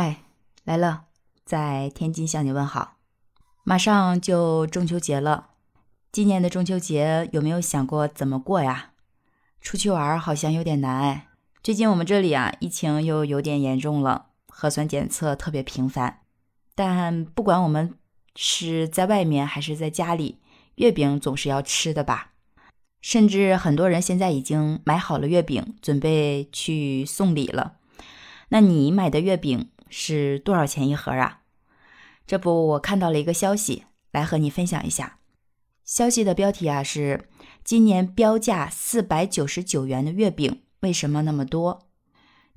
嗨，来了，在天津向你问好。马上就中秋节了，今年的中秋节有没有想过怎么过呀？出去玩好像有点难哎。最近我们这里啊，疫情又有点严重了，核酸检测特别频繁。但不管我们是在外面还是在家里，月饼总是要吃的吧？甚至很多人现在已经买好了月饼，准备去送礼了。那你买的月饼是多少钱一盒啊？这不，我看到了一个消息，来和你分享一下。消息的标题啊是：今年标价四百九十九元的月饼为什么那么多？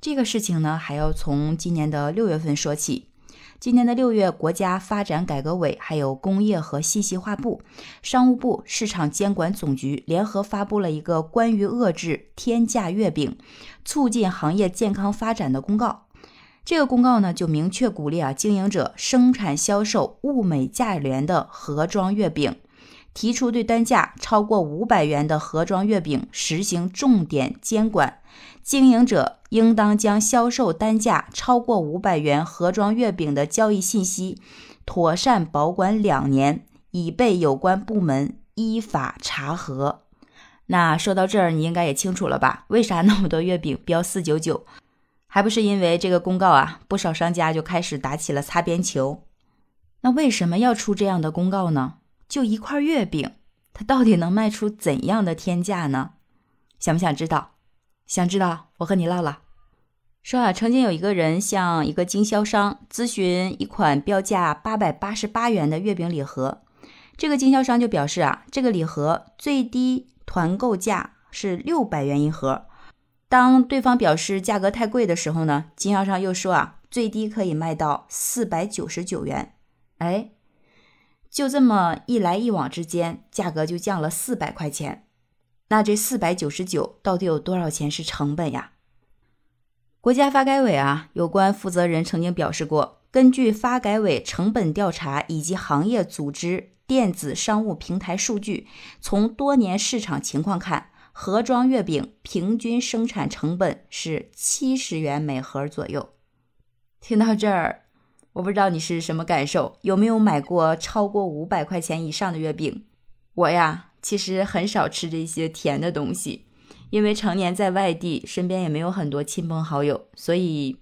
这个事情呢，还要从今年的六月份说起。今年的六月，国家发展改革委、还有工业和信息化部、商务部市场监管总局联合发布了一个关于遏制天价月饼、促进行业健康发展的公告。这个公告呢，就明确鼓励啊经营者生产销售物美价廉的盒装月饼，提出对单价超过五百元的盒装月饼实行重点监管。经营者应当将销售单价超过五百元盒装月饼的交易信息妥善保管两年，以备有关部门依法查核。那说到这儿，你应该也清楚了吧？为啥那么多月饼标四九九？还不是因为这个公告啊，不少商家就开始打起了擦边球。那为什么要出这样的公告呢？就一块月饼，它到底能卖出怎样的天价呢？想不想知道？想知道？我和你唠唠。说啊，曾经有一个人向一个经销商咨询一款标价八百八十八元的月饼礼盒，这个经销商就表示啊，这个礼盒最低团购价是六百元一盒。当对方表示价格太贵的时候呢，经销商又说啊，最低可以卖到四百九十九元。哎，就这么一来一往之间，价格就降了四百块钱。那这四百九十九到底有多少钱是成本呀？国家发改委啊，有关负责人曾经表示过，根据发改委成本调查以及行业组织电子商务平台数据，从多年市场情况看。盒装月饼平均生产成本是七十元每盒左右。听到这儿，我不知道你是什么感受，有没有买过超过五百块钱以上的月饼？我呀，其实很少吃这些甜的东西，因为常年在外地，身边也没有很多亲朋好友，所以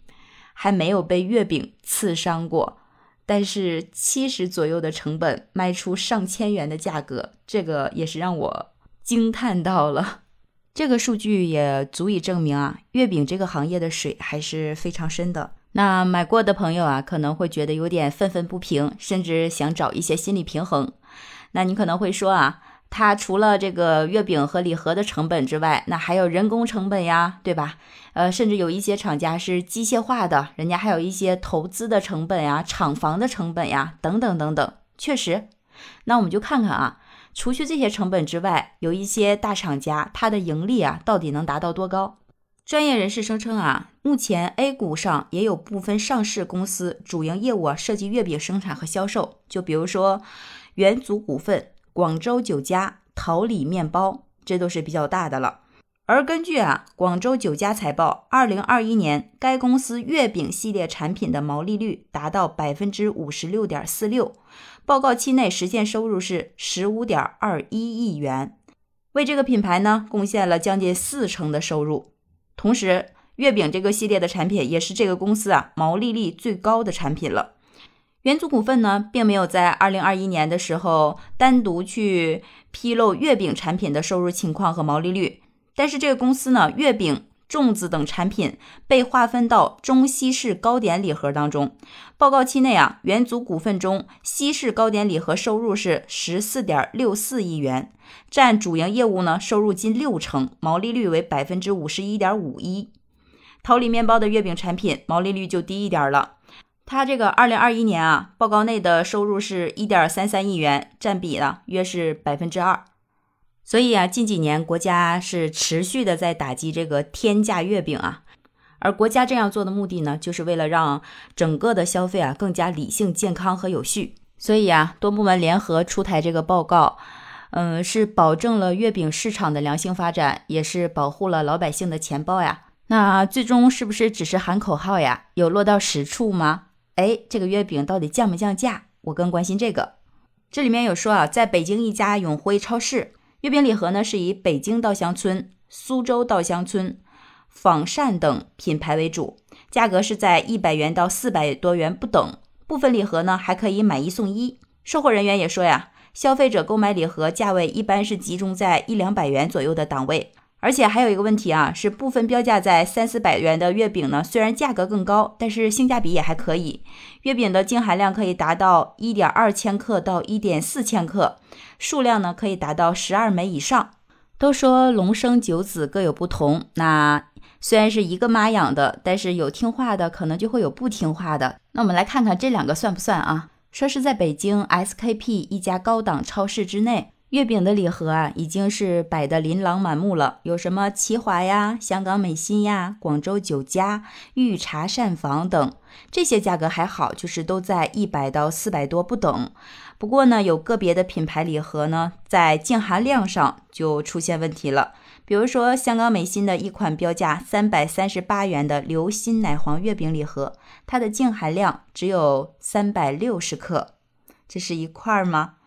还没有被月饼刺伤过。但是七十左右的成本卖出上千元的价格，这个也是让我。惊叹到了，这个数据也足以证明啊，月饼这个行业的水还是非常深的。那买过的朋友啊，可能会觉得有点愤愤不平，甚至想找一些心理平衡。那你可能会说啊，它除了这个月饼和礼盒的成本之外，那还有人工成本呀，对吧？呃，甚至有一些厂家是机械化的，人家还有一些投资的成本呀、厂房的成本呀，等等等等。确实，那我们就看看啊。除去这些成本之外，有一些大厂家，它的盈利啊，到底能达到多高？专业人士声称啊，目前 A 股上也有部分上市公司主营业务啊，涉及月饼生产和销售，就比如说元祖股份、广州酒家、桃李面包，这都是比较大的了。而根据啊广州酒家财报，二零二一年该公司月饼系列产品的毛利率达到百分之五十六点四六。报告期内实现收入是十五点二一亿元，为这个品牌呢贡献了将近四成的收入。同时，月饼这个系列的产品也是这个公司啊毛利率最高的产品了。元祖股份呢，并没有在二零二一年的时候单独去披露月饼产品的收入情况和毛利率，但是这个公司呢，月饼。粽子等产品被划分到中西式糕点礼盒当中。报告期内啊，元祖股份中西式糕点礼盒收入是十四点六四亿元，占主营业务呢收入近六成，毛利率为百分之五十一点五一。桃李面包的月饼产品毛利率就低一点了，它这个二零二一年啊，报告内的收入是一点三三亿元，占比呢约是百分之二。所以啊，近几年国家是持续的在打击这个天价月饼啊，而国家这样做的目的呢，就是为了让整个的消费啊更加理性、健康和有序。所以啊，多部门联合出台这个报告，嗯，是保证了月饼市场的良性发展，也是保护了老百姓的钱包呀。那最终是不是只是喊口号呀？有落到实处吗？哎，这个月饼到底降没降价？我更关心这个。这里面有说啊，在北京一家永辉超市，月饼礼盒呢是以北京稻香村、苏州稻香村、仿膳等品牌为主，价格是在一百元到四百多元不等。部分礼盒呢还可以买一送一。售货人员也说呀，消费者购买礼盒价位一般是集中在一两百元左右的档位。而且还有一个问题啊，是部分标价在三四百元的月饼呢，虽然价格更高，但是性价比也还可以。月饼的净含量可以达到一点二千克到一点四千克，数量呢可以达到十二枚以上。都说龙生九子各有不同，那虽然是一个妈养的，但是有听话的，可能就会有不听话的。那我们来看看这两个算不算啊？说是在北京 SKP 一家高档超市之内。月饼的礼盒啊，已经是摆得琳琅满目了。有什么奇华呀、香港美心呀、广州酒家、御茶膳房等，这些价格还好，就是都在一百到四百多不等。不过呢，有个别的品牌礼盒呢，在净含量上就出现问题了。比如说，香港美心的一款标价三百三十八元的流心奶黄月饼礼盒，它的净含量只有三百六十克，这是一块吗？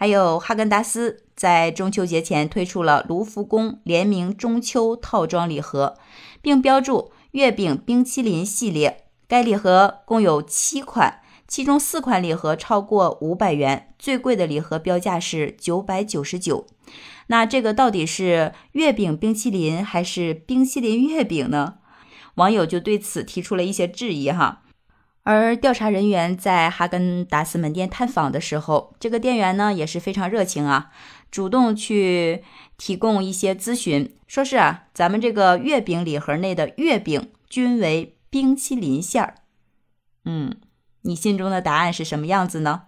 还有哈根达斯在中秋节前推出了卢浮宫联名中秋套装礼盒，并标注月饼冰淇淋系列。该礼盒共有七款，其中四款礼盒超过五百元，最贵的礼盒标价是九百九十九。那这个到底是月饼冰淇淋还是冰淇淋月饼呢？网友就对此提出了一些质疑哈。而调查人员在哈根达斯门店探访的时候，这个店员呢也是非常热情啊，主动去提供一些咨询，说是啊，咱们这个月饼礼盒内的月饼均为冰淇淋馅儿。嗯，你心中的答案是什么样子呢？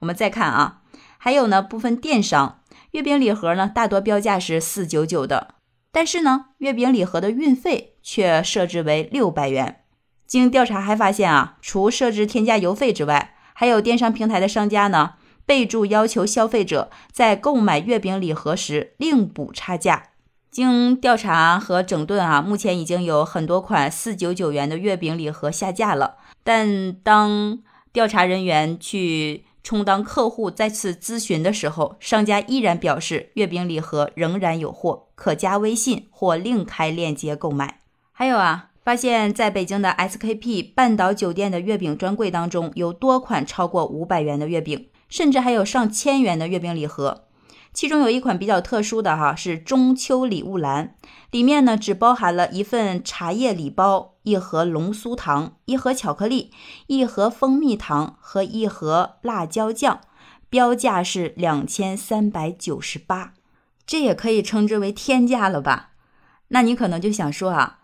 我们再看啊，还有呢，部分电商月饼礼盒呢，大多标价是四九九的，但是呢，月饼礼盒的运费却设置为六百元。经调查还发现啊，除设置添加邮费之外，还有电商平台的商家呢，备注要求消费者在购买月饼礼盒时另补差价。经调查和整顿啊，目前已经有很多款四九九元的月饼礼盒下架了。但当调查人员去充当客户再次咨询的时候，商家依然表示月饼礼盒仍然有货，可加微信或另开链接购买。还有啊。发现，在北京的 SKP 半岛酒店的月饼专柜当中，有多款超过五百元的月饼，甚至还有上千元的月饼礼盒。其中有一款比较特殊的哈，是中秋礼物篮，里面呢只包含了一份茶叶礼包、一盒龙酥糖、一盒巧克力、一盒蜂蜜糖和一盒辣椒酱，标价是两千三百九十八，这也可以称之为天价了吧？那你可能就想说啊。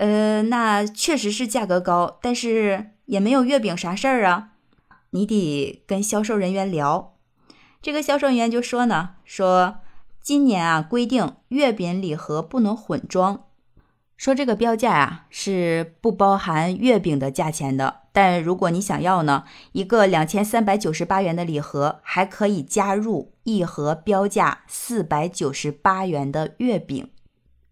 呃，那确实是价格高，但是也没有月饼啥事儿啊。你得跟销售人员聊。这个销售人员就说呢，说今年啊规定月饼礼盒不能混装，说这个标价啊是不包含月饼的价钱的。但如果你想要呢，一个两千三百九十八元的礼盒还可以加入一盒标价四百九十八元的月饼。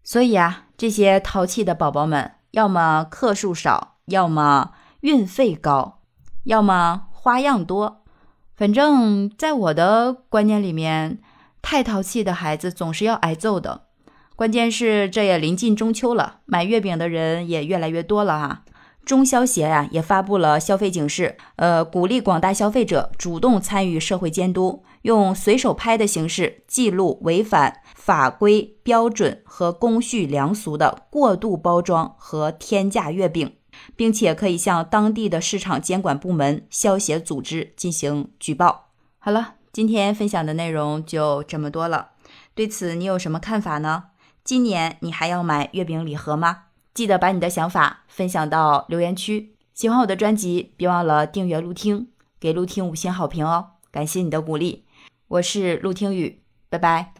所以啊，这些淘气的宝宝们，要么克数少，要么运费高，要么花样多。反正，在我的观念里面，太淘气的孩子总是要挨揍的。关键是这也临近中秋了，买月饼的人也越来越多了哈。中消协呀也发布了消费警示，呃，鼓励广大消费者主动参与社会监督。用随手拍的形式记录违反法规标准和公序良俗的过度包装和天价月饼，并且可以向当地的市场监管部门、消协组织进行举报。好了，今天分享的内容就这么多了。对此你有什么看法呢？今年你还要买月饼礼盒吗？记得把你的想法分享到留言区。喜欢我的专辑，别忘了订阅、录听，给录听五星好评哦！感谢你的鼓励。我是陆听雨，拜拜。